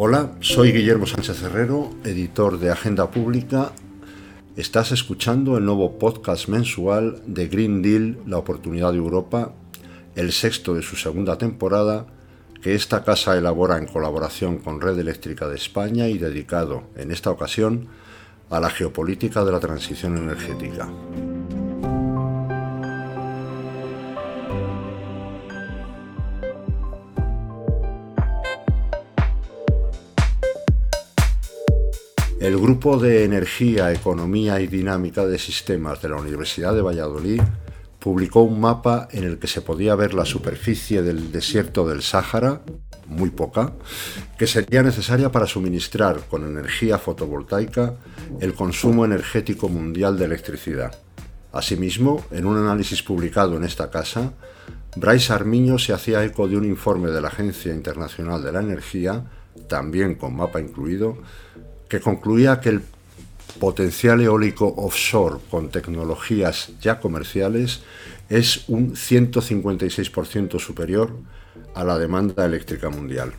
Hola, soy Guillermo Sánchez Herrero, editor de Agenda Pública. Estás escuchando el nuevo podcast mensual de Green Deal, la oportunidad de Europa, el sexto de su segunda temporada, que esta casa elabora en colaboración con Red Eléctrica de España y dedicado, en esta ocasión, a la geopolítica de la transición energética. El Grupo de Energía, Economía y Dinámica de Sistemas de la Universidad de Valladolid publicó un mapa en el que se podía ver la superficie del desierto del Sáhara, muy poca, que sería necesaria para suministrar con energía fotovoltaica el consumo energético mundial de electricidad. Asimismo, en un análisis publicado en esta casa, Bryce Armiño se hacía eco de un informe de la Agencia Internacional de la Energía, también con mapa incluido, que concluía que el potencial eólico offshore con tecnologías ya comerciales es un 156% superior a la demanda eléctrica mundial.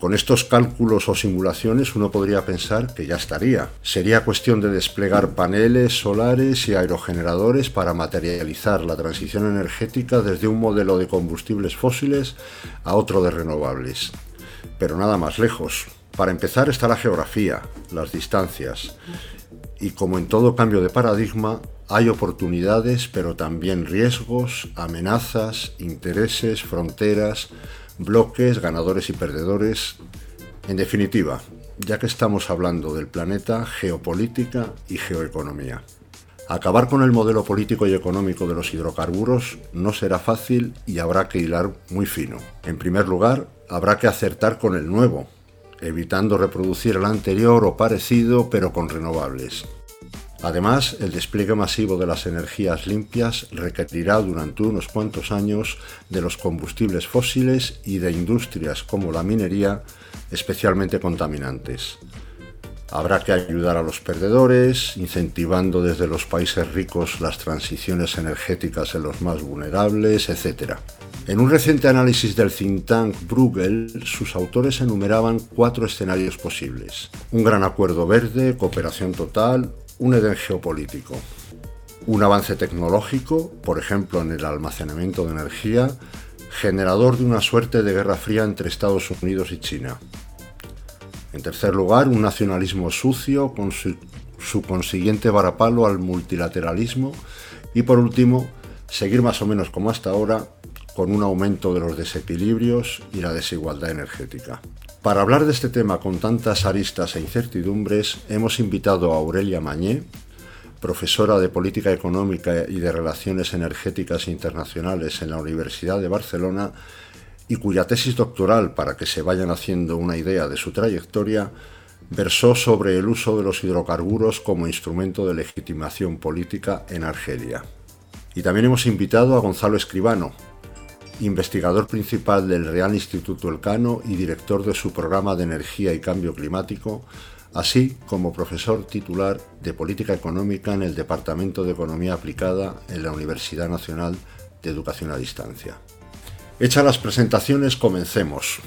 Con estos cálculos o simulaciones uno podría pensar que ya estaría. Sería cuestión de desplegar paneles solares y aerogeneradores para materializar la transición energética desde un modelo de combustibles fósiles a otro de renovables. Pero nada más lejos. Para empezar está la geografía, las distancias. Y como en todo cambio de paradigma, hay oportunidades, pero también riesgos, amenazas, intereses, fronteras, bloques, ganadores y perdedores. En definitiva, ya que estamos hablando del planeta, geopolítica y geoeconomía. Acabar con el modelo político y económico de los hidrocarburos no será fácil y habrá que hilar muy fino. En primer lugar, habrá que acertar con el nuevo, evitando reproducir el anterior o parecido pero con renovables. Además, el despliegue masivo de las energías limpias requerirá durante unos cuantos años de los combustibles fósiles y de industrias como la minería especialmente contaminantes. Habrá que ayudar a los perdedores, incentivando desde los países ricos las transiciones energéticas en los más vulnerables, etc. En un reciente análisis del think tank Bruegel, sus autores enumeraban cuatro escenarios posibles. Un gran acuerdo verde, cooperación total, un Edén geopolítico. Un avance tecnológico, por ejemplo en el almacenamiento de energía, generador de una suerte de guerra fría entre Estados Unidos y China. En tercer lugar, un nacionalismo sucio con su, consiguiente varapalo al multilateralismo. Y por último, seguir más o menos como hasta ahora, con un aumento de los desequilibrios y la desigualdad energética. Para hablar de este tema con tantas aristas e incertidumbres, hemos invitado a Aurelia Mañé, profesora de Política Económica y de Relaciones Energéticas Internacionales en la Universidad de Barcelona y cuya tesis doctoral, para que se vayan haciendo una idea de su trayectoria, versó sobre el uso de los hidrocarburos como instrumento de legitimación política en Argelia. Y también hemos invitado a Gonzalo Escribano, investigador principal del Real Instituto Elcano y director de su programa de energía y cambio climático, así como profesor titular de política económica en el Departamento de Economía Aplicada en la Universidad Nacional de Educación a Distancia. Hechas las presentaciones, comencemos.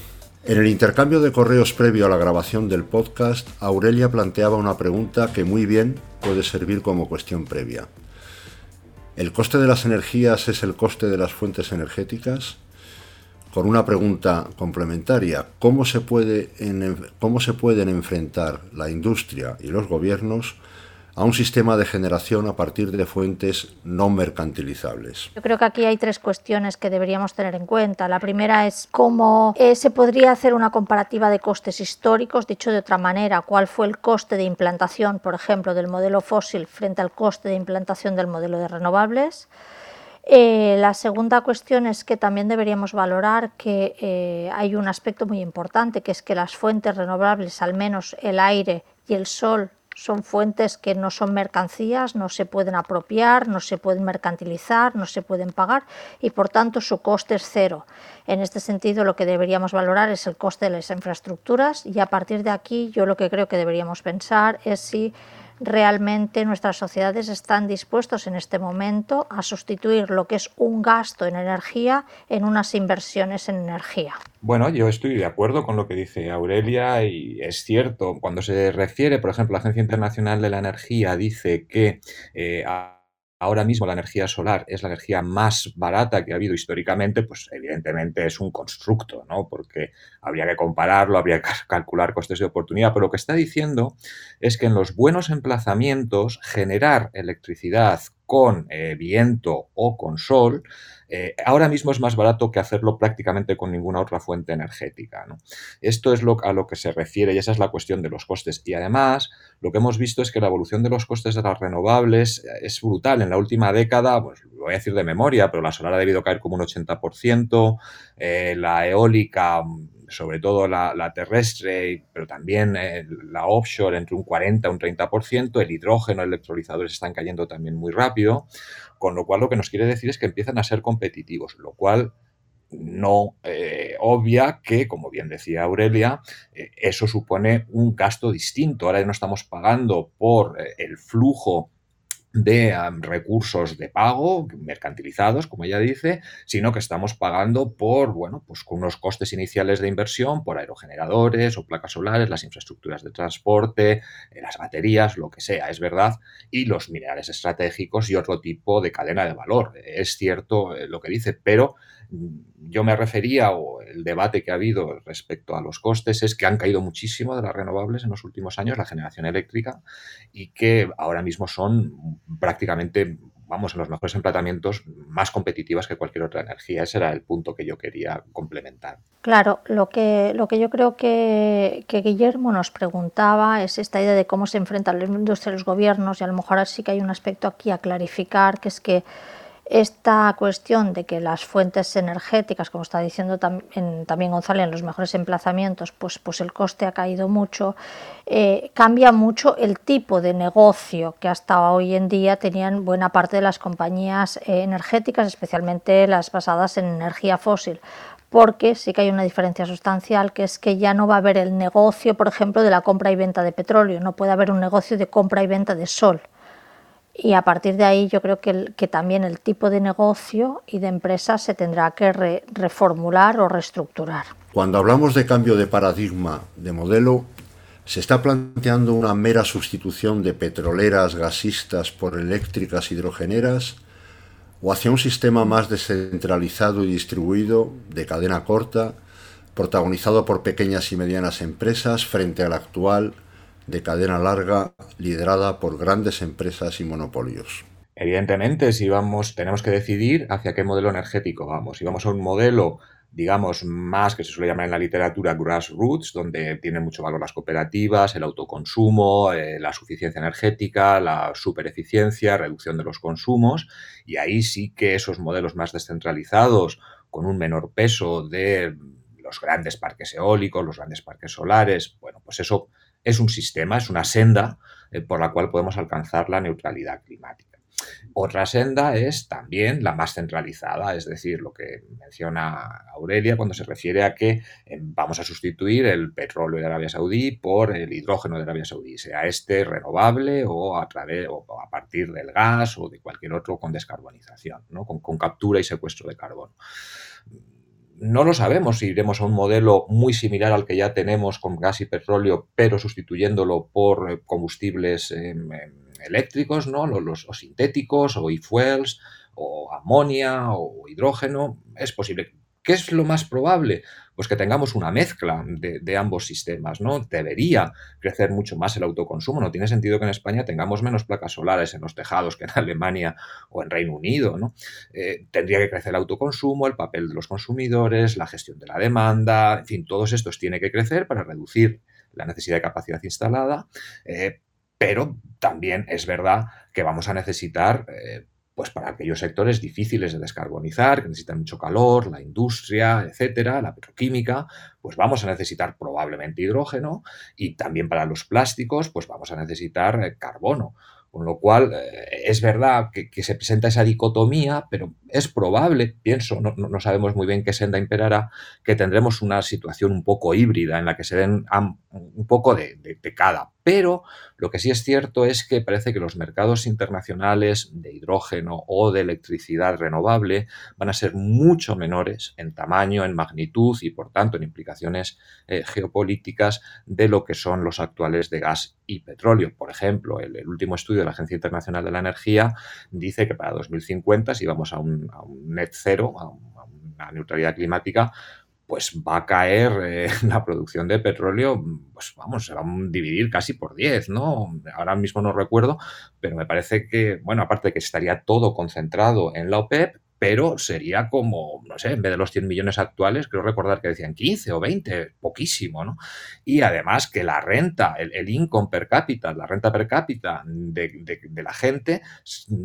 En el intercambio de correos previo a la grabación del podcast, Aurelia planteaba una pregunta que muy bien puede servir como cuestión previa. ¿El coste de las energías es el coste de las fuentes energéticas? Con una pregunta complementaria, ¿cómo se, puede ¿cómo se pueden enfrentar la industria y los gobiernos a un sistema de generación a partir de fuentes no mercantilizables. Yo creo que aquí hay tres cuestiones que deberíamos tener en cuenta. La primera es cómo eh, se podría hacer una comparativa de costes históricos, dicho de otra manera, cuál fue el coste de implantación, por ejemplo, del modelo fósil frente al coste de implantación del modelo de renovables. Eh, la segunda cuestión es que también deberíamos valorar que eh, hay un aspecto muy importante, que es que las fuentes renovables, al menos el aire y el sol, son fuentes que no son mercancías, no se pueden apropiar, no se pueden mercantilizar, no se pueden pagar y por tanto su coste es cero. En este sentido lo que deberíamos valorar es el coste de las infraestructuras y a partir de aquí yo lo que creo que deberíamos pensar es si realmente nuestras sociedades están dispuestos en este momento a sustituir lo que es un gasto en energía en unas inversiones en energía. Bueno, yo estoy de acuerdo con lo que dice Aurelia y es cierto, cuando se refiere, por ejemplo, la Agencia Internacional de la Energía dice que eh, ahora mismo la energía solar es la energía más barata que ha habido históricamente, pues evidentemente es un constructo, ¿no? Porque habría que compararlo, habría que calcular costes de oportunidad, pero lo que está diciendo es que en los buenos emplazamientos generar electricidad con eh, viento o con sol, eh, ahora mismo es más barato que hacerlo prácticamente con ninguna otra fuente energética. Esto es lo, a lo que se refiere y esa es la cuestión de los costes. Y además, lo que hemos visto es que la evolución de los costes de las renovables eh, es brutal. En la última década, pues lo voy a decir de memoria, pero la solar ha debido caer como un 80%, la eólica sobre todo la, terrestre, pero también eh, la offshore entre un 40 y un 30%, el hidrógeno, electrolizadores están cayendo también muy rápido, con lo cual lo que nos quiere decir es que empiezan a ser competitivos, lo cual no eh, obvia que, como bien decía Aurelia, eh, eso supone un gasto distinto. Ahora no estamos pagando por el flujo de recursos de pago mercantilizados, como ella dice, sino que estamos pagando por, bueno, pues con unos costes iniciales de inversión por aerogeneradores o placas solares, las infraestructuras de transporte, eh, las baterías, lo que sea, es verdad, y los minerales estratégicos y otro tipo de cadena de valor. Es cierto eh, lo que dice, pero yo me refería, o el debate que ha habido respecto a los costes, es que han caído muchísimo de las renovables en los últimos años, la generación eléctrica, y que ahora mismo son prácticamente, vamos, en los mejores emplatamientos más competitivas que cualquier otra energía. Ese era el punto que yo quería complementar. Claro, lo que, lo que yo creo que, que Guillermo nos preguntaba es esta idea de cómo se enfrentan la industria y los gobiernos, y a lo mejor sí que hay un aspecto aquí a clarificar, que es que esta cuestión de que las fuentes energéticas, como está diciendo también González, en los mejores emplazamientos, pues, pues el coste ha caído mucho, eh, cambia mucho el tipo de negocio que hasta hoy en día tenían buena parte de las compañías eh, energéticas, especialmente las basadas en energía fósil porque sí que hay una diferencia sustancial, que es que ya no va a haber el negocio, por ejemplo, de la compra y venta de petróleo, no puede haber un negocio de compra y venta de sol y a partir de ahí yo creo que, que también el tipo de negocio y de empresa se tendrá que reformular o reestructurar. Cuando hablamos de cambio de paradigma, de modelo, ¿se está planteando una mera sustitución de petroleras gasistas por eléctricas hidrogeneras o hacia un sistema más descentralizado y distribuido, de cadena corta, protagonizado por pequeñas y medianas empresas frente al actual de cadena larga liderada por grandes empresas y monopolios. Evidentemente, si vamos, tenemos que decidir hacia qué modelo energético vamos. Si vamos a un modelo, digamos, más que se suele llamar en la literatura grassroots, donde tienen mucho valor las cooperativas, el autoconsumo, eh, la suficiencia energética, la supereficiencia, reducción de los consumos, y ahí sí que esos modelos más descentralizados, con un menor peso de los grandes parques eólicos, los grandes parques solares, bueno, pues eso es un sistema, es una senda eh, por la cual podemos alcanzar la neutralidad climática. Otra senda es también la más centralizada, es decir, lo que menciona Aurelia cuando se refiere a que eh, vamos a sustituir el petróleo de Arabia Saudí por el hidrógeno de Arabia Saudí, sea este renovable o a, través, o a partir del gas o de cualquier otro con descarbonización, con, con captura y secuestro de carbono no lo sabemos si iremos a un modelo muy similar al que ya tenemos con gas y petróleo, pero sustituyéndolo por eh, combustibles em, em, eléctricos, ¿no? Los, o sintéticos, o e-fuels, o amonia, o hidrógeno. Es posible. ¿Qué es lo más probable? Pues que tengamos una mezcla de, ambos sistemas, ¿no? Debería crecer mucho más el autoconsumo. No tiene sentido que en España tengamos menos placas solares en los tejados que en Alemania o en Reino Unido, ¿no? Eh, tendría que crecer el autoconsumo, el papel de los consumidores, la gestión de la demanda, en fin, todos estos tienen que crecer para reducir la necesidad de capacidad instalada, eh, pero también es verdad que vamos a necesitar eh, pues para aquellos sectores difíciles de descarbonizar, que necesitan mucho calor, la industria, etcétera, la petroquímica, pues vamos a necesitar probablemente hidrógeno y también para los plásticos, pues vamos a necesitar eh, carbono. Con lo cual, eh, es verdad que, se presenta esa dicotomía, pero es probable, pienso, no, sabemos muy bien qué senda imperará, que tendremos una situación un poco híbrida en la que se den un poco de, de cada pero lo que sí es cierto es que parece que los mercados internacionales de hidrógeno o de electricidad renovable van a ser mucho menores en tamaño, en magnitud y por tanto en implicaciones eh, geopolíticas de lo que son los actuales de gas y petróleo. Por ejemplo, el, último estudio de la Agencia Internacional de la Energía dice que para 2050, si vamos a un, net cero, a una neutralidad climática, pues va a caer eh, la producción de petróleo, pues vamos, se va a dividir casi por 10, ¿no? Ahora mismo no recuerdo, pero me parece que, bueno, aparte de que estaría todo concentrado en la OPEP, pero sería como, no sé, en vez de los 100 millones actuales, creo recordar que decían 15 o 20, poquísimo, ¿no? Y además que la renta, el, income per cápita, la renta per cápita de, la gente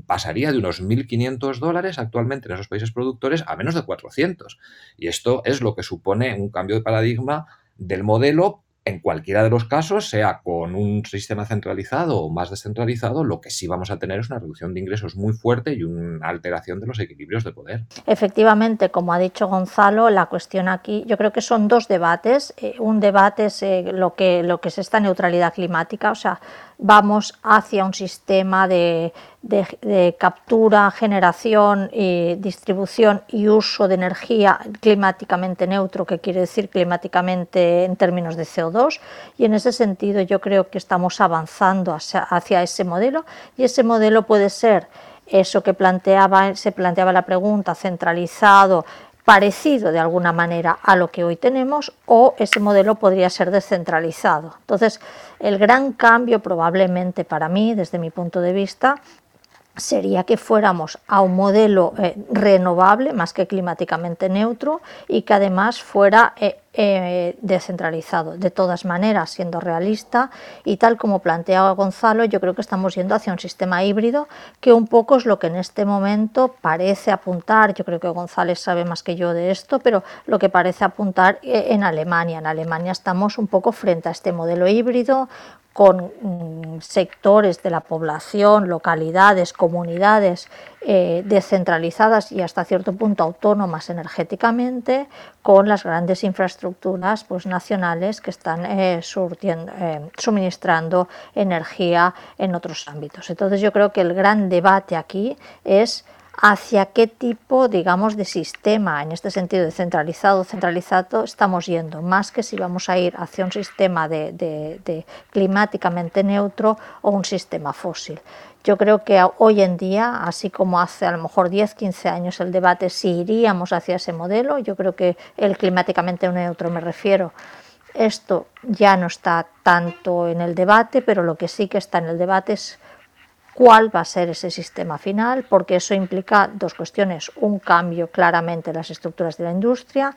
pasaría de unos 1.500 dólares actualmente en esos países productores a menos de 400. Y esto es lo que supone un cambio de paradigma del modelo en cualquiera de los casos, sea con un sistema centralizado o más descentralizado, lo que sí vamos a tener es una reducción de ingresos muy fuerte y una alteración de los equilibrios de poder. Efectivamente, como ha dicho Gonzalo, la cuestión aquí, yo creo que son dos debates. Eh, un debate es eh, lo, que, lo que es esta neutralidad climática, o sea, vamos hacia un sistema de, captura, generación, y distribución y uso de energía climáticamente neutro, que quiere decir climáticamente en términos de CO2. Y en ese sentido yo creo que estamos avanzando hacia, ese modelo y ese modelo puede ser eso que planteaba, se planteaba la pregunta, centralizado, parecido de alguna manera a lo que hoy tenemos o ese modelo podría ser descentralizado. Entonces, el gran cambio probablemente para mí, desde mi punto de vista, sería que fuéramos a un modelo eh, renovable más que climáticamente neutro y que además fuera eh, eh, descentralizado. De todas maneras, siendo realista y tal como planteaba Gonzalo, yo creo que estamos yendo hacia un sistema híbrido que un poco es lo que en este momento parece apuntar, yo creo que González sabe más que yo de esto, pero lo que parece apuntar en Alemania. En Alemania estamos un poco frente a este modelo híbrido con mm, sectores de la población, localidades, comunidades eh, descentralizadas y hasta cierto punto autónomas energéticamente, con las grandes infraestructuras pues, nacionales que están eh, eh, suministrando energía en otros ámbitos. Entonces yo creo que el gran debate aquí es hacia qué tipo, digamos, de sistema, en este sentido de centralizado, centralizado, estamos yendo, más que si vamos a ir hacia un sistema de, climáticamente neutro o un sistema fósil. Yo creo que hoy en día, así como hace a lo mejor 10, 15 años el debate si iríamos hacia ese modelo, yo creo que el climáticamente neutro me refiero, esto ya no está tanto en el debate, pero lo que sí que está en el debate es cuál va a ser ese sistema final, porque eso implica dos cuestiones, un cambio claramente en las estructuras de la industria,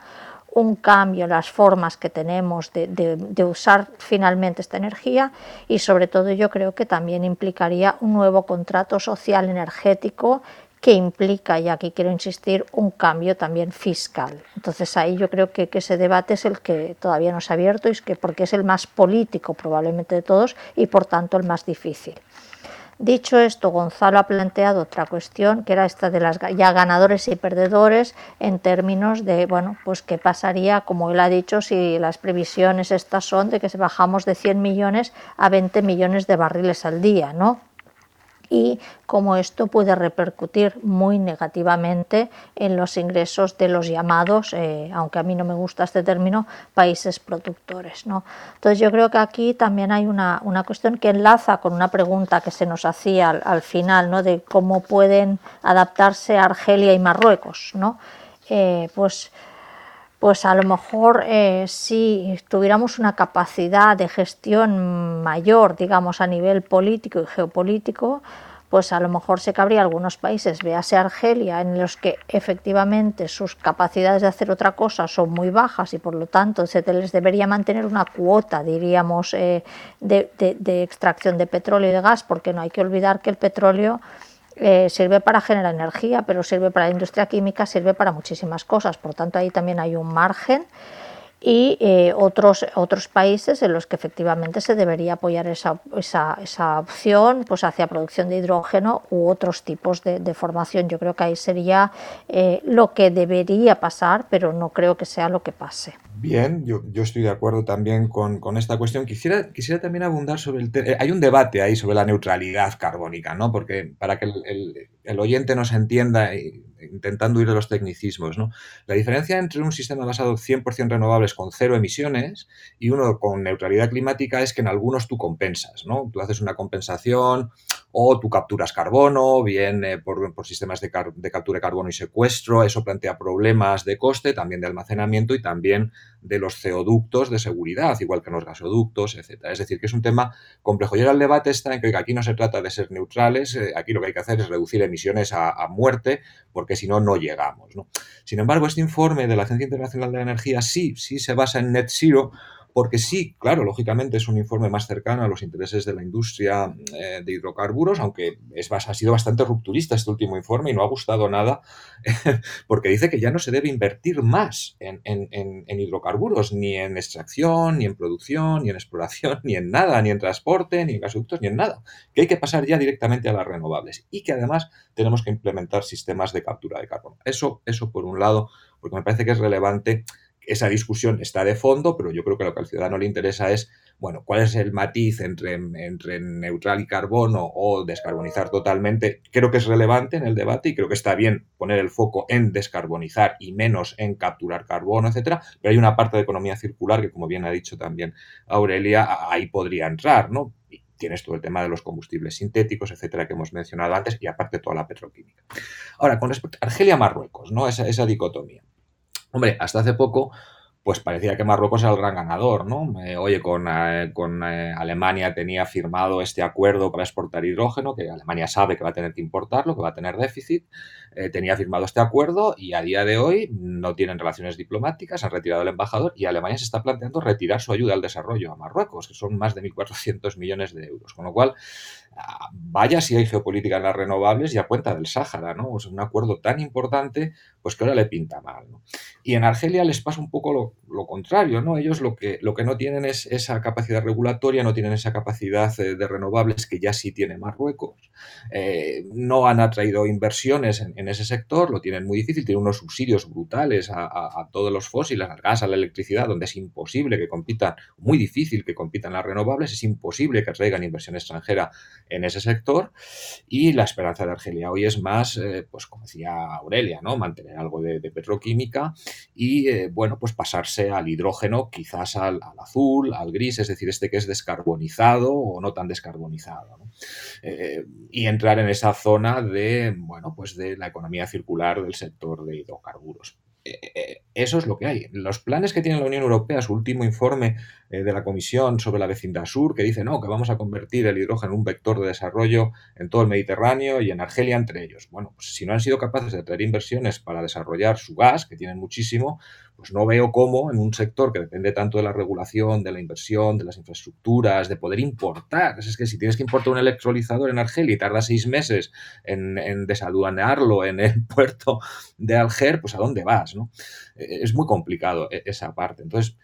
un cambio en las formas que tenemos de, usar finalmente esta energía y sobre todo yo creo que también implicaría un nuevo contrato social energético que implica, y aquí quiero insistir, un cambio también fiscal. Entonces ahí yo creo que, que ese debate es el que todavía no se ha abierto y es que porque es el más político probablemente de todos y por tanto el más difícil. Dicho esto, Gonzalo ha planteado otra cuestión, que era esta de las ya ganadores y perdedores en términos de, bueno, pues qué pasaría, como él ha dicho, si las previsiones estas son de que bajamos de 100 millones a 20 millones de barriles al día, ¿no? Y cómo esto puede repercutir muy negativamente en los ingresos de los llamados, eh, aunque a mí no me gusta este término, países productores. ¿no? Entonces yo creo que aquí también hay una, una, cuestión que enlaza con una pregunta que se nos hacía al, final, ¿no? de cómo pueden adaptarse Argelia y Marruecos. ¿no? Eh, pues pues a lo mejor eh, si tuviéramos una capacidad de gestión mayor, digamos, a nivel político y geopolítico, pues a lo mejor se cabría algunos países, véase Argelia, en los que efectivamente sus capacidades de hacer otra cosa son muy bajas y por lo tanto se les debería mantener una cuota, diríamos, eh, de extracción de petróleo y de gas, porque no hay que olvidar que el petróleo eh, sirve para generar energía, pero sirve para la industria química, sirve para muchísimas cosas. Por tanto, ahí también hay un margen. Y eh, otros, otros países en los que efectivamente se debería apoyar esa, esa, esa opción pues hacia producción de hidrógeno u otros tipos de, formación. Yo creo que ahí sería eh, lo que debería pasar, pero no creo que sea lo que pase. Bien, yo, yo estoy de acuerdo también con, con, esta cuestión. Quisiera, quisiera también abundar sobre el... Eh, hay un debate ahí sobre la neutralidad carbónica, ¿no? Porque para que el, el oyente nos entienda, intentando ir de los tecnicismos, ¿no? La diferencia entre un sistema basado 100% renovables con cero emisiones y uno con neutralidad climática es que en algunos tú compensas, ¿no? Tú haces una compensación o tú capturas carbono, bien por, sistemas de, de, captura de carbono y secuestro, eso plantea problemas de coste, también de almacenamiento y también de los ceoductos de seguridad, igual que en los gasoductos, etc. Es decir, que es un tema complejo. Y ahora el debate está en que aquí no se trata de ser neutrales, eh, aquí lo que hay que hacer es reducir emisiones a, a muerte, porque si no, no llegamos. ¿no? Sin embargo, este informe de la Agencia Internacional de la Energía sí, sí se basa en net zero, porque sí, claro, lógicamente es un informe más cercano a los intereses de la industria eh, de hidrocarburos, aunque es, ha sido bastante rupturista este último informe y no ha gustado nada, porque dice que ya no se debe invertir más en, en, en, hidrocarburos, ni en extracción, ni en producción, ni en exploración, ni en nada, ni en transporte, ni en gasoductos, ni en nada, que hay que pasar ya directamente a las renovables y que además tenemos que implementar sistemas de captura de carbono. Eso, eso por un lado, porque me parece que es relevante esa discusión está de fondo, pero yo creo que lo que al ciudadano le interesa es, bueno, cuál es el matiz entre, neutral y carbono o descarbonizar totalmente. Creo que es relevante en el debate y creo que está bien poner el foco en descarbonizar y menos en capturar carbono, etcétera, pero hay una parte de economía circular que, como bien ha dicho también Aurelia, ahí podría entrar, ¿no? tienes todo el tema de los combustibles sintéticos, etcétera, que hemos mencionado antes, y aparte toda la petroquímica. Ahora, con respecto a Argelia-Marruecos, ¿no? Esa dicotomía. Hombre, hasta hace poco, pues parecía que Marruecos era el gran ganador, ¿no? Eh, oye, con, eh, con eh, Alemania tenía firmado este acuerdo para exportar hidrógeno, que Alemania sabe que va a tener que importarlo, que va a tener déficit, tenía firmado este acuerdo y a día de hoy no tienen relaciones diplomáticas, han retirado el embajador y Alemania se está planteando retirar su ayuda al desarrollo a Marruecos, que son más de 1.400 millones de euros, con lo cual vaya si hay geopolítica en las renovables y a cuenta del Sáhara, ¿no? O un acuerdo tan importante, pues que ahora le pinta mal, ¿no? Y en Argelia les pasa un poco lo, contrario, ¿no? Ellos lo que, lo que no tienen es esa capacidad regulatoria, no tienen esa capacidad de, de renovables que ya sí tiene Marruecos, eh, no han atraído inversiones en, ese sector, lo tienen muy difícil, tienen unos subsidios brutales a, a, a, todos los fósiles, al gas, a la electricidad, donde es imposible que compitan, muy difícil que compitan las renovables, es imposible que atraigan inversión extranjera en ese sector y la esperanza de Argelia hoy es más, eh, pues como decía Aurelia, ¿no? mantener algo de, petroquímica y, eh, bueno, pues pasarse al hidrógeno, quizás al, azul, al gris, es decir, este que es descarbonizado o no tan descarbonizado. Eh, y entrar en esa zona de, bueno, pues de la economía circular del sector de hidrocarburos. Eh, eso es lo que hay. Los planes que tiene la Unión Europea, su último informe eh, de la Comisión sobre la vecindad sur, que dice no, que vamos a convertir el hidrógeno en un vector de desarrollo en todo el Mediterráneo y en Argelia entre ellos. Bueno, pues si no han sido capaces de traer inversiones para desarrollar su gas, que tienen muchísimo, pues no veo cómo en un sector que depende tanto de la regulación, de la inversión, de las infraestructuras, de poder importar. Es que si tienes que importar un electrolizador en Argelia y tarda seis meses en, en desaduanearlo en el puerto de Alger, pues ¿a dónde vas? ¿no? Es muy complicado e, esa parte. Entonces,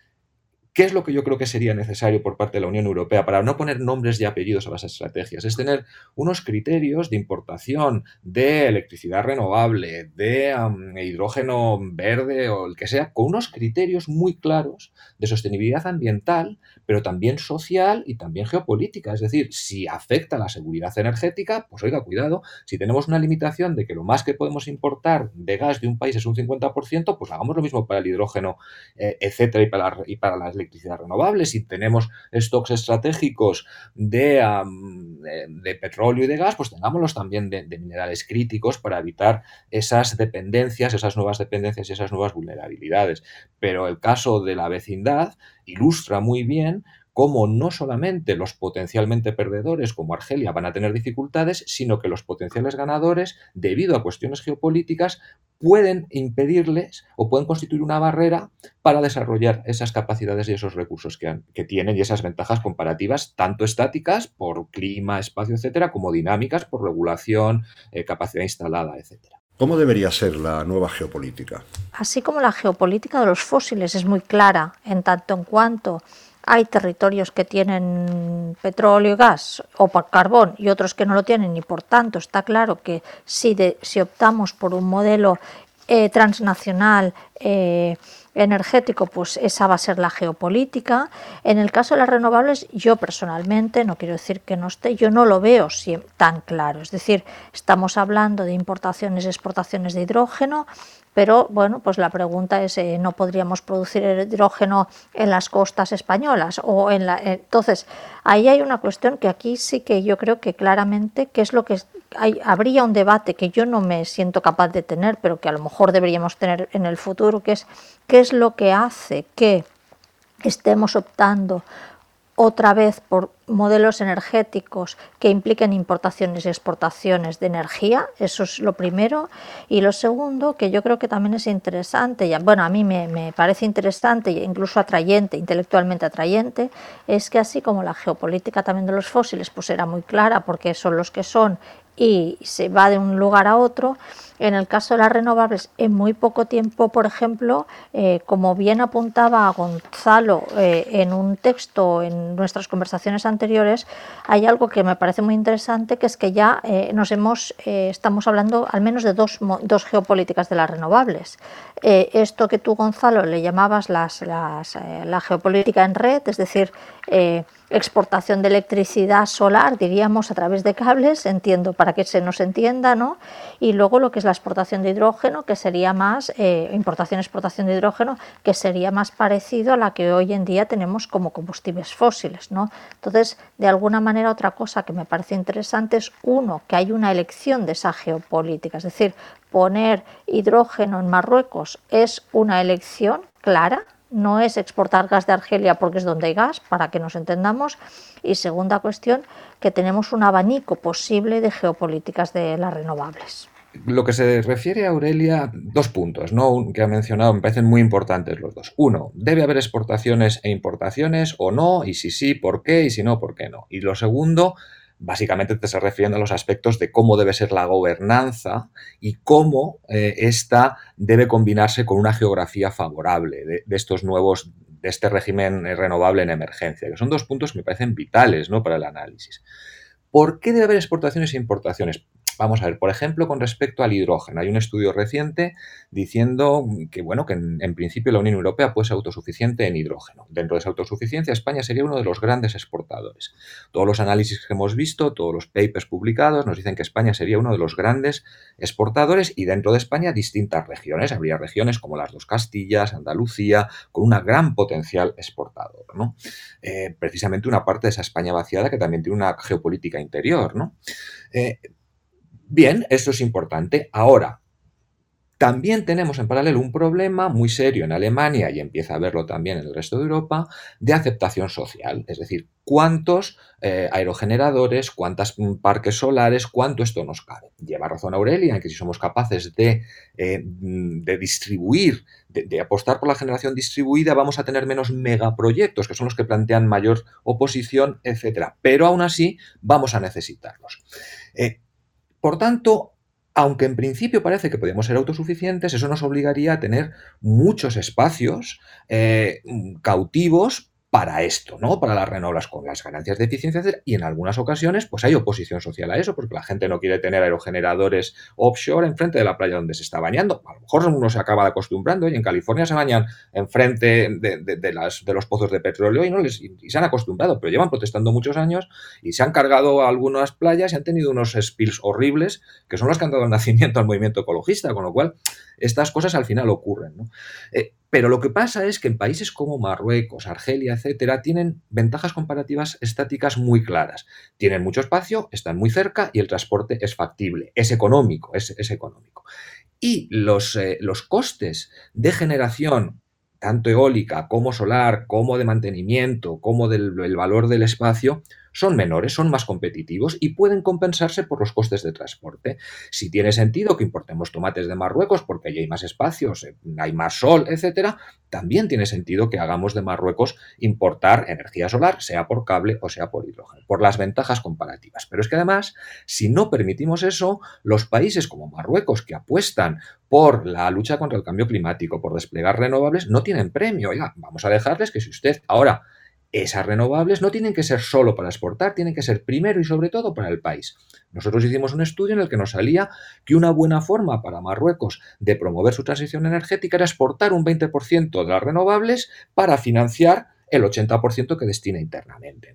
¿Qué es lo que yo creo que sería necesario por parte de la Unión Europea para no poner nombres y apellidos a las estrategias? Es tener unos criterios de importación de electricidad renovable, de hidrógeno verde o el que sea, con unos criterios muy claros de sostenibilidad ambiental, pero también social y también geopolítica. Es decir, si afecta la seguridad energética, pues oiga, cuidado, si tenemos una limitación de que lo más que podemos importar de gas de un país es un 50%, pues hagamos lo mismo para el hidrógeno, eh, etcétera, y para, y para las electricidad renovable, si tenemos stocks estratégicos de, um, de, petróleo y de gas, pues tengámoslos también de, minerales críticos para evitar esas dependencias, esas nuevas dependencias y esas nuevas vulnerabilidades. Pero el caso de la vecindad ilustra muy bien cómo no solamente los potencialmente perdedores como Argelia van a tener dificultades, sino que los potenciales ganadores, debido a cuestiones geopolíticas, pueden impedirles o pueden constituir una barrera para desarrollar esas capacidades y esos recursos que, han, que tienen y esas ventajas comparativas, tanto estáticas por clima, espacio, etcétera, como dinámicas por regulación, eh, capacidad instalada, etcétera. ¿Cómo debería ser la nueva geopolítica? Así como la geopolítica de los fósiles es muy clara en tanto en cuanto hay territorios que tienen petróleo y gas o carbón y otros que no lo tienen y por tanto está claro que si, si optamos por un modelo eh, transnacional eh, energético, pues esa va a ser la geopolítica. En el caso de las renovables, yo personalmente, no quiero decir que no esté, yo no lo veo tan claro. Es decir, estamos hablando de importaciones y exportaciones de hidrógeno, pero bueno, pues la pregunta es, eh, ¿no podríamos producir hidrógeno en las costas españolas? O en la, entonces, ahí hay una cuestión que aquí sí que yo creo que claramente, que es lo que habría un debate que yo no me siento capaz de tener, pero que a lo mejor deberíamos tener en el futuro, que es qué es lo que hace que estemos optando otra vez por modelos energéticos que impliquen importaciones y exportaciones de energía, eso es lo primero. Y lo segundo, que yo creo que también es interesante, ya, bueno, a mí me, me parece interesante e incluso atrayente, intelectualmente atrayente, es que así como la geopolítica también de los fósiles pues era muy clara porque son los que son y se va de un lugar a otro. En el caso de las renovables, en muy poco tiempo, por ejemplo, eh, como bien apuntaba Gonzalo eh, en un texto en nuestras conversaciones anteriores, hay algo que me parece muy interesante, que es que ya eh, nos hemos, estamos hablando al menos de dos, dos geopolíticas de las renovables. esto que tú, Gonzalo, le llamabas las, la geopolítica en red, es decir, exportación de electricidad solar, diríamos, a través de cables, entiendo, para que se nos entienda, ¿no? Y luego lo que es la exportación de hidrógeno, que sería más, eh, importación exportación de hidrógeno, que sería más parecido a la que hoy en día tenemos como combustibles fósiles, ¿no? Entonces, de alguna manera, otra cosa que me parece interesante es, uno, que hay una elección de esa geopolítica, es decir, poner hidrógeno en Marruecos es una elección clara, no es exportar gas de Argelia porque es donde hay gas, para que nos entendamos. Y segunda cuestión, que tenemos un abanico posible de geopolíticas de las renovables. Lo que se refiere a Aurelia, dos puntos ¿no? que ha mencionado, me parecen muy importantes los dos. Uno, ¿debe haber exportaciones e importaciones o no? Y si sí, ¿por qué? Y si no, ¿por qué no? Y lo segundo, básicamente te estás refiriendo a los aspectos de cómo debe ser la gobernanza y cómo eh, esta debe combinarse con una geografía favorable de, estos nuevos, de este régimen renovable en emergencia, que son dos puntos que me parecen vitales ¿no? para el análisis. ¿Por qué debe haber exportaciones e importaciones? Vamos a ver, por ejemplo, con respecto al hidrógeno. Hay un estudio reciente diciendo que, bueno, que en, principio la Unión Europea puede ser autosuficiente en hidrógeno. Dentro de esa autosuficiencia, España sería uno de los grandes exportadores. Todos los análisis que hemos visto, todos los papers publicados, nos dicen que España sería uno de los grandes exportadores y dentro de España distintas regiones. Habría regiones como las dos Castillas, Andalucía, con una gran potencial exportador. ¿no? Eh, precisamente una parte de esa España vaciada que también tiene una geopolítica interior. ¿no? Eh, Bien, eso es importante. Ahora, también tenemos en paralelo un problema muy serio en Alemania y empieza a verlo también en el resto de Europa de aceptación social, es decir, cuántos eh, aerogeneradores, cuántos parques solares, cuánto esto nos cabe. Lleva razón Aurelia en que si somos capaces de, eh, distribuir, de, de, apostar por la generación distribuida, vamos a tener menos megaproyectos, que son los que plantean mayor oposición, etcétera. Pero aún así vamos a necesitarlos. Eh, por tanto, aunque en principio parece que podemos ser autosuficientes, eso nos obligaría a tener muchos espacios eh, cautivos para esto, ¿no? Para las renovables con las ganancias de eficiencia, y en algunas ocasiones, pues hay oposición social a eso, porque la gente no quiere tener aerogeneradores offshore enfrente de la playa donde se está bañando. A lo mejor uno se acaba acostumbrando y en California se bañan enfrente de, de, las, de los pozos de petróleo y, no les, y se han acostumbrado, pero llevan protestando muchos años y se han cargado algunas playas y han tenido unos spills horribles que son los que han dado nacimiento al movimiento ecologista, con lo cual estas cosas al final ocurren. ¿no? Eh, pero lo que pasa es que en países como Marruecos, Argelia, etcétera, tienen ventajas comparativas estáticas muy claras. Tienen mucho espacio, están muy cerca y el transporte es factible, es económico, es, económico. Y los, eh, los costes de generación tanto eólica como solar, como de mantenimiento, como del valor del espacio, son menores, son más competitivos y pueden compensarse por los costes de transporte. Si tiene sentido que importemos tomates de Marruecos porque allí hay más espacios, eh, hay más sol, etcétera, también tiene sentido que hagamos de Marruecos importar energía solar, sea por cable o sea por hidrógeno, por las ventajas comparativas. Pero es que además, si no permitimos eso, los países como Marruecos que apuestan por la lucha contra el cambio climático, por desplegar renovables, no tienen premio. Oiga, vamos a dejarles que si usted ahora esas renovables no tienen que ser solo para exportar, tienen que ser primero y sobre todo para el país. Nosotros hicimos un estudio en el que nos salía que una buena forma para Marruecos de promover su transición energética era exportar un 20% de las renovables para financiar el 80% que destina internamente.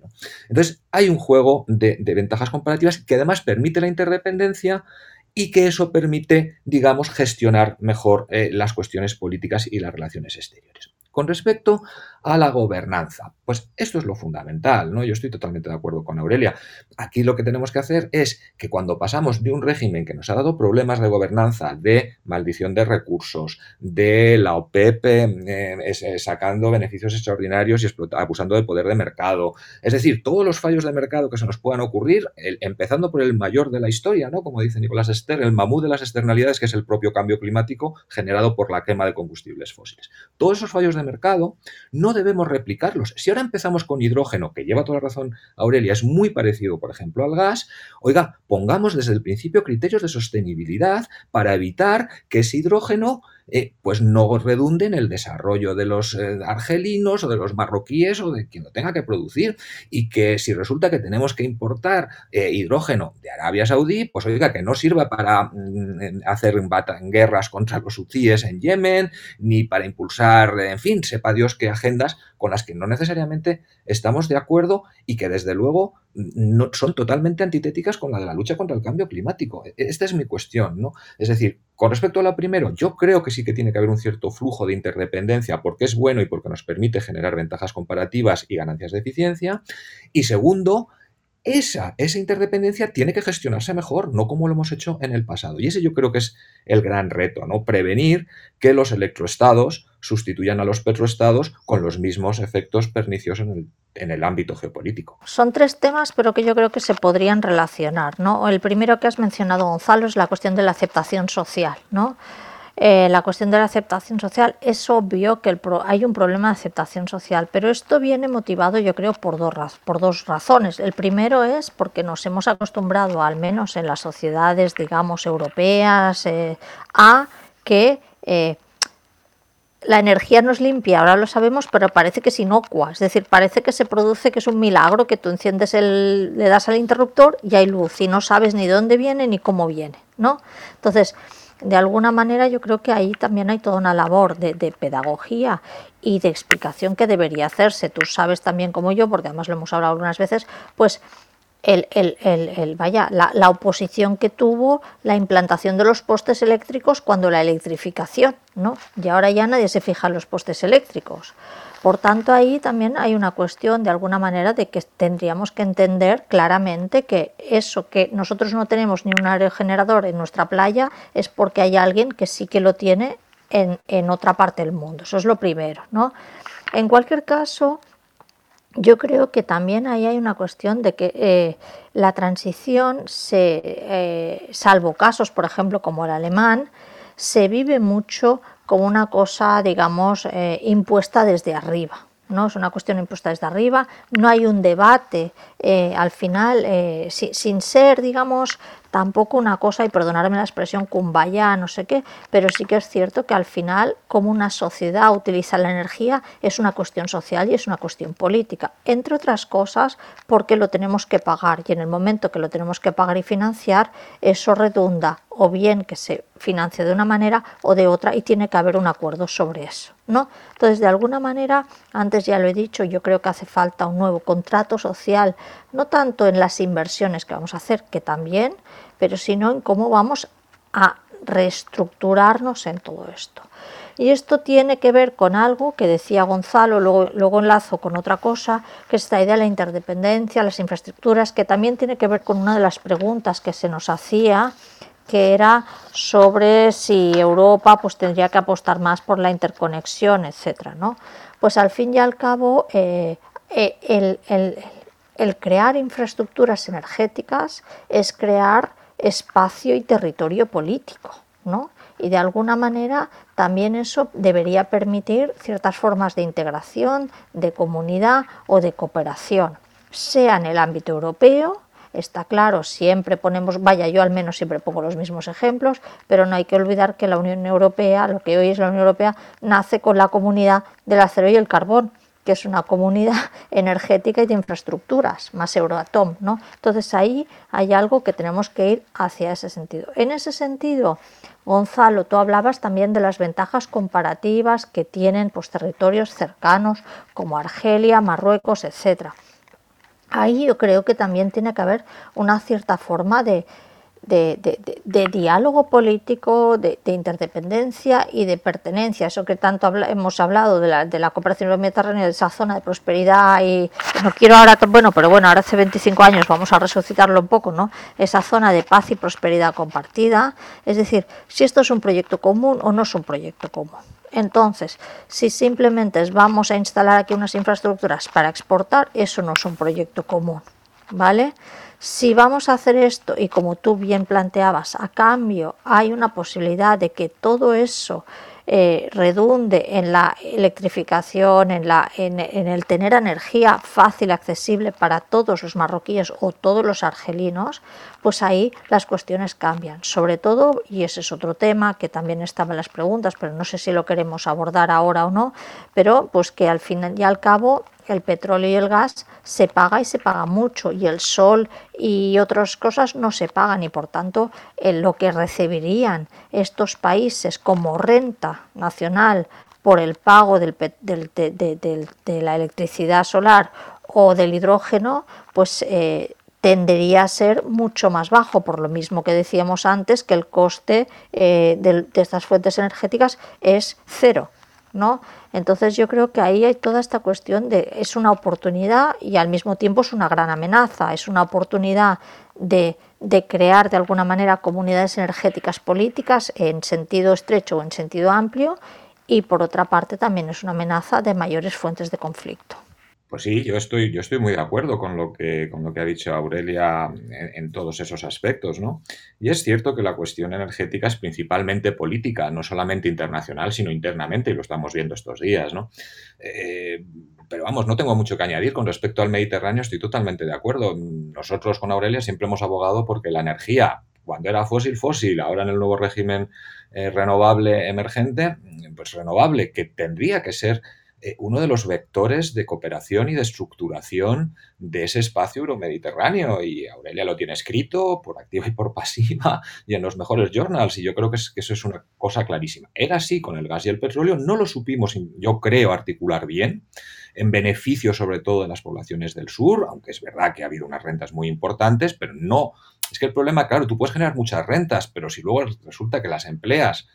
Entonces, hay un juego de, ventajas comparativas que además permite la interdependencia y que eso permite, digamos, gestionar mejor eh, las cuestiones políticas y las relaciones exteriores. Con respecto a la gobernanza, pues esto es lo fundamental, ¿no? Yo estoy totalmente de acuerdo con Aurelia. Aquí lo que tenemos que hacer es que cuando pasamos de un régimen que nos ha dado problemas de gobernanza, de maldición de recursos, de la OPEP eh, eh, sacando beneficios extraordinarios y abusando del poder de mercado, es decir, todos los fallos de mercado que se nos puedan ocurrir, empezando por el mayor de la historia, ¿no? Como dice Nicolás Ester, el mamú de las externalidades, que es el propio cambio climático generado por la quema de combustibles fósiles. Todos esos fallos de mercado no debemos replicarlos. Si ahora empezamos con hidrógeno, que lleva toda la razón Aurelia, es muy parecido, por ejemplo, al gas, oiga, pongamos desde el principio criterios de sostenibilidad para evitar que ese hidrógeno eh, pues no redunde en el desarrollo de los eh, argelinos o de los marroquíes o de quien lo tenga que producir y que si resulta que tenemos que importar eh, hidrógeno de Arabia Saudí, pues oiga, que no sirva para mm, hacer guerras contra los hutíes en Yemen, ni para impulsar, en fin, sepa Dios qué agendas con las que no necesariamente estamos de acuerdo y que desde luego no, son totalmente antitéticas con la de la lucha contra el cambio climático. E, esta es mi cuestión, ¿no? Es decir, con respecto a la primero, yo creo que sí que tiene que haber un cierto flujo de interdependencia porque es bueno y porque nos permite generar ventajas comparativas y ganancias de eficiencia. Y segundo, esa, esa interdependencia tiene que gestionarse mejor, no como lo hemos hecho en el pasado. Y ese yo creo que es el gran reto, ¿no? Prevenir que los electroestados sustituyan a los petroestados con los mismos efectos perniciosos en el, en el, ámbito geopolítico. Son tres temas, pero que yo creo que se podrían relacionar. ¿no? El primero que has mencionado, Gonzalo, es la cuestión de la aceptación social. ¿no? Eh, la cuestión de la aceptación social, es obvio que hay un problema de aceptación social, pero esto viene motivado yo creo por dos, por dos razones. El primero es porque nos hemos acostumbrado, al menos en las sociedades, digamos, europeas, eh, a que eh, la energía no es limpia, ahora lo sabemos, pero parece que es inocua, es decir, parece que se produce, que es un milagro, que tú enciendes el, le das al interruptor y hay luz y no sabes ni de dónde viene ni cómo viene, ¿no? Entonces, de alguna manera yo creo que ahí también hay toda una labor de, pedagogía y de explicación que debería hacerse. Tú sabes también como yo, porque además lo hemos hablado algunas veces, pues el, el, el, vaya, la, la, oposición que tuvo la implantación de los postes eléctricos cuando la electrificación, ¿no? Y ahora ya nadie se fija en los postes eléctricos. Por tanto, ahí también hay una cuestión de alguna manera de que tendríamos que entender claramente que eso que nosotros no tenemos ni un aerogenerador en nuestra playa es porque hay alguien que sí que lo tiene en, otra parte del mundo. Eso es lo primero. ¿no? En cualquier caso, yo creo que también ahí hay una cuestión de que eh, la transición, se, eh, salvo casos, por ejemplo, como el alemán, se vive mucho como una cosa, digamos, eh, impuesta desde arriba. ¿no? Es una cuestión impuesta desde arriba, no hay un debate al final, sin ser, digamos, tampoco una cosa, y perdonarme la expresión cumbaya, no sé qué, pero sí que es cierto que al final, como una sociedad utiliza la energía, es una cuestión social y es una cuestión política, entre otras cosas porque lo tenemos que pagar y en el momento que lo tenemos que pagar y financiar, eso redunda o bien que se financie de una manera o de otra y tiene que haber un acuerdo sobre eso. ¿no? Entonces, de alguna manera, antes ya lo he dicho, yo creo que hace falta un nuevo contrato social, no tanto en las inversiones que vamos a hacer, que también, pero sino en cómo vamos a reestructurarnos en todo esto. Y esto tiene que ver con algo que decía Gonzalo, luego, luego enlazo con otra cosa, que es esta idea de la interdependencia, las infraestructuras, que también tiene que ver con una de las preguntas que se nos hacía, que era sobre si Europa pues, tendría que apostar más por la interconexión, etcétera, ¿no? Pues al fin y al cabo, eh, eh, el, El crear infraestructuras energéticas es crear espacio y territorio político, ¿no? Y de alguna manera también eso debería permitir ciertas formas de integración, de comunidad o de cooperación, sea en el ámbito europeo, está claro, siempre ponemos, vaya, yo al menos siempre pongo los mismos ejemplos, pero no hay que olvidar que la Unión Europea, lo que hoy es la Unión Europea, nace con la comunidad del acero y el carbón que es una comunidad energética y de infraestructuras, más Euroatom, ¿no? Entonces ahí hay algo que tenemos que ir hacia ese sentido. En ese sentido, Gonzalo, tú hablabas también de las ventajas comparativas que tienen pues, territorios cercanos como Argelia, Marruecos, etcétera. Ahí yo creo que también tiene que haber una cierta forma de, de, diálogo político, de, interdependencia y de pertenencia. Eso que tanto hemos hablado de la, de la cooperación mediterránea, de esa zona de prosperidad y no quiero ahora, bueno, pero bueno, ahora hace 25 años vamos a resucitarlo un poco, ¿no? Esa zona de paz y prosperidad compartida. Es decir, si esto es un proyecto común o no es un proyecto común. Entonces, si simplemente vamos a instalar aquí unas infraestructuras para exportar, eso no es un proyecto común, ¿vale? Si vamos a hacer esto y como tú bien planteabas, a cambio hay una posibilidad de que todo eso eh, redunde en la electrificación, en, la, en, el tener energía fácil, accesible para todos los marroquíes o todos los argelinos, pues ahí las cuestiones cambian. Sobre todo, y ese es otro tema que también estaba en las preguntas, pero no sé si lo queremos abordar ahora o no, pero pues que al fin y al cabo el petróleo y el gas se paga y se paga mucho y el sol y otras cosas no se pagan y por tanto lo que recibirían estos países como renta nacional por el pago del, de, la electricidad solar o del hidrógeno, pues eh, tendería a ser mucho más bajo, por lo mismo que decíamos antes que el coste eh, de, estas fuentes energéticas es cero. ¿No? Entonces yo creo que ahí hay toda esta cuestión de es una oportunidad y al mismo tiempo es una gran amenaza, es una oportunidad de, de crear de alguna manera comunidades energéticas políticas en sentido estrecho o en sentido amplio y por otra parte también es una amenaza de mayores fuentes de conflicto. Pues sí, yo estoy, yo estoy muy de acuerdo con lo que, con lo que ha dicho Aurelia en, todos esos aspectos, ¿no? Y es cierto que la cuestión energética es principalmente política, no solamente internacional, sino internamente, y lo estamos viendo estos días, ¿no? Eh, pero vamos, no tengo mucho que añadir con respecto al Mediterráneo, estoy totalmente de acuerdo. Nosotros con Aurelia siempre hemos abogado porque la energía, cuando era fósil, fósil, ahora en el nuevo régimen eh, renovable emergente, pues renovable, que tendría que ser eh, uno de los vectores de cooperación y de estructuración de ese espacio euromediterráneo. Y Aurelia lo tiene escrito por activa y por pasiva y en los mejores journals. Y yo creo que, que eso es una cosa clarísima. Era así con el gas y el petróleo. No lo supimos, yo creo, articular bien en beneficio sobre todo de las poblaciones del sur, aunque es verdad que ha habido unas rentas muy importantes, pero no. Es que el problema, claro, tú puedes generar muchas rentas, pero si luego resulta que las empleas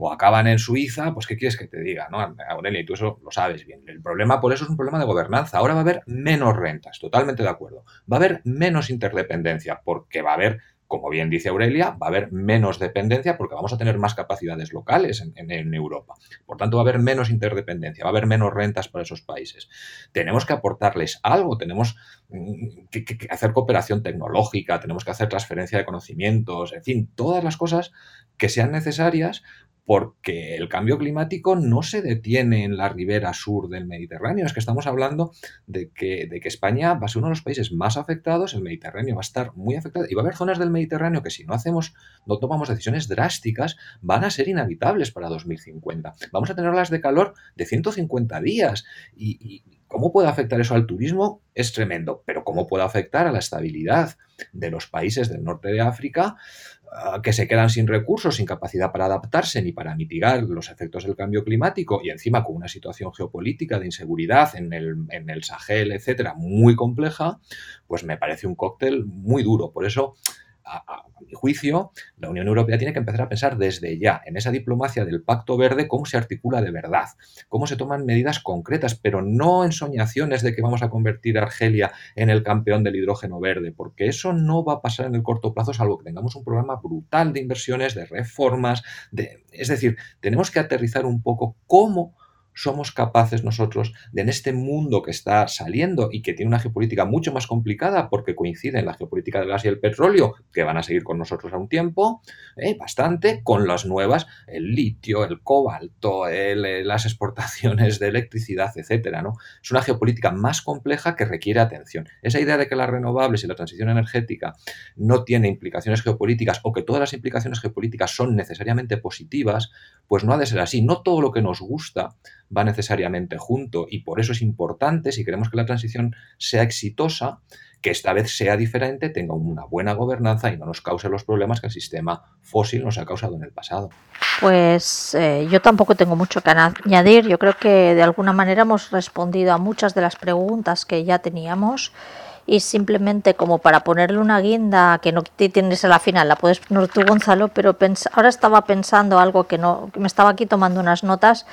o acaban en Suiza, pues ¿qué quieres que te diga? ¿no? Aurelia, y tú eso lo sabes bien. El problema por eso es un problema de gobernanza. Ahora va a haber menos rentas, totalmente de acuerdo. Va a haber menos interdependencia, porque va a haber, como bien dice Aurelia, va a haber menos dependencia porque vamos a tener más capacidades locales en, Europa. Por tanto, va a haber menos interdependencia, va a haber menos rentas para esos países. Tenemos que aportarles algo, tenemos mm, que hacer cooperación tecnológica, tenemos que hacer transferencia de conocimientos, en fin, todas las cosas que sean necesarias porque el cambio climático no se detiene en la ribera sur del Mediterráneo. Es que estamos hablando de que, de que, España va a ser uno de los países más afectados, el Mediterráneo va a estar muy afectado y va a haber zonas del Mediterráneo que si no hacemos, no tomamos decisiones drásticas, van a ser inhabitables para 2050. Vamos a tener olas de calor de 150 días y ¿Cómo puede afectar eso al turismo? Es tremendo, pero ¿cómo puede afectar a la estabilidad de los países del norte de África que se quedan sin recursos, sin capacidad para adaptarse ni para mitigar los efectos del cambio climático y encima con una situación geopolítica de inseguridad en el, en el Sahel, etcétera, muy compleja, pues me parece un cóctel muy duro. Por eso a, mi juicio, la Unión Europea tiene que empezar a pensar desde ya en esa diplomacia del Pacto Verde, cómo se articula de verdad, cómo se toman medidas concretas, pero no en soñaciones de que vamos a convertir a Argelia en el campeón del hidrógeno verde, porque eso no va a pasar en el corto plazo, salvo que tengamos un programa brutal de inversiones, de reformas, de, es decir, tenemos que aterrizar un poco cómo somos capaces nosotros de en este mundo que está saliendo y que tiene una geopolítica mucho más complicada porque coincide en la geopolítica del gas y el petróleo, que van a seguir con nosotros a un tiempo, eh, bastante, con las nuevas, el litio, el cobalto, eh, las exportaciones de electricidad, etcétera, ¿no? Es una geopolítica más compleja que requiere atención. Esa idea de que las renovables y la transición energética no tiene implicaciones geopolíticas o que todas las implicaciones geopolíticas son necesariamente positivas, pues no ha de ser así. No todo lo que nos gusta va necesariamente junto y por eso es importante, si queremos que la transición sea exitosa, que esta vez sea diferente, tenga una buena gobernanza y no nos cause los problemas que el sistema fósil nos ha causado en el pasado. Pues eh, yo tampoco tengo mucho que añadir. Yo creo que de alguna manera hemos respondido a muchas de las preguntas que ya teníamos y simplemente como para ponerle una guinda que no tienes a la final, la puedes poner tú Gonzalo, pero ahora estaba pensando algo que no, que me estaba aquí tomando unas notas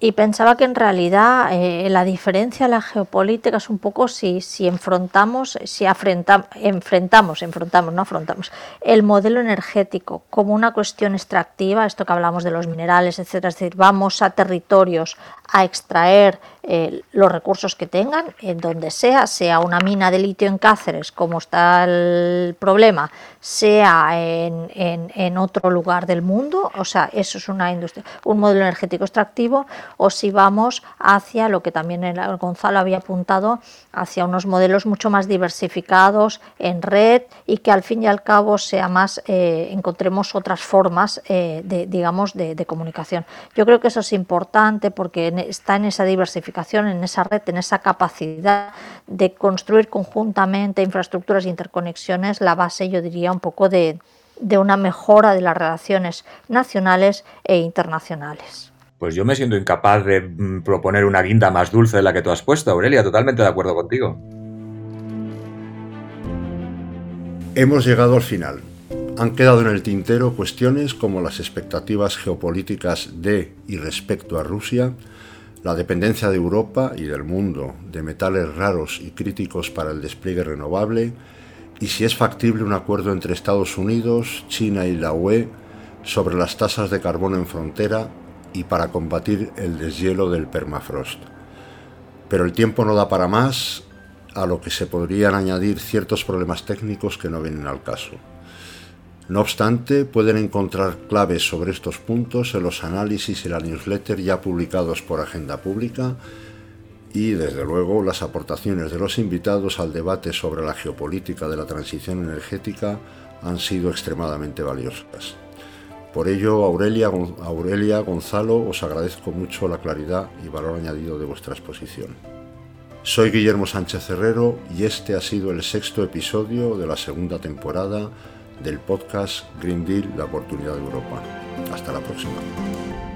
y pensaba que en realidad eh, la diferencia en la geopolítica es un poco si, si enfrentamos, si enfrentamos, enfrentamos, no afrontamos, el modelo energético como una cuestión extractiva, esto que hablamos de los minerales, etcétera, es decir, vamos a territorios a extraer eh, los recursos que tengan, en donde sea, sea una mina de litio en Cáceres, como está el problema, sea en, en, otro lugar del mundo, o sea, eso es una industria, un modelo energético extractivo, o si vamos hacia lo que también el Gonzalo había apuntado, hacia unos modelos mucho más diversificados en red y que al fin y al cabo sea más, eh, encontremos otras formas eh, de, digamos, de, comunicación. Yo creo que eso es importante porque está en esa diversificación, en esa red, en esa capacidad de construir conjuntamente infraestructuras e interconexiones, la base, yo diría, un poco de una mejora de las relaciones nacionales e internacionales. Pues yo me siento incapaz de mm, proponer una guinda más dulce de la que tú has puesto, Aurelia, totalmente de acuerdo contigo. Hemos llegado al final. Han quedado en el tintero cuestiones como las expectativas geopolíticas de y respecto a Rusia, la dependencia de Europa y del mundo de metales raros y críticos para el despliegue renovable y si es factible un acuerdo entre Estados Unidos, China y la UE sobre las tasas de carbono en frontera y para combatir el deshielo del permafrost. Pero el tiempo no da para más, a lo que se podrían añadir ciertos problemas técnicos que no vienen al caso. No obstante, pueden encontrar claves sobre estos puntos en los análisis y la newsletter ya publicados por Agenda Pública y, desde luego, las aportaciones de los invitados al debate sobre la geopolítica de la transición energética han sido extremadamente valiosas. Por ello, Aurelia, Aurelia Gonzalo, os agradezco mucho la claridad y valor añadido de vuestra exposición. Soy Guillermo Sánchez Herrero y este ha sido el sexto episodio de la segunda temporada del podcast Green Deal, la oportunidad de Europa. Hasta la próxima.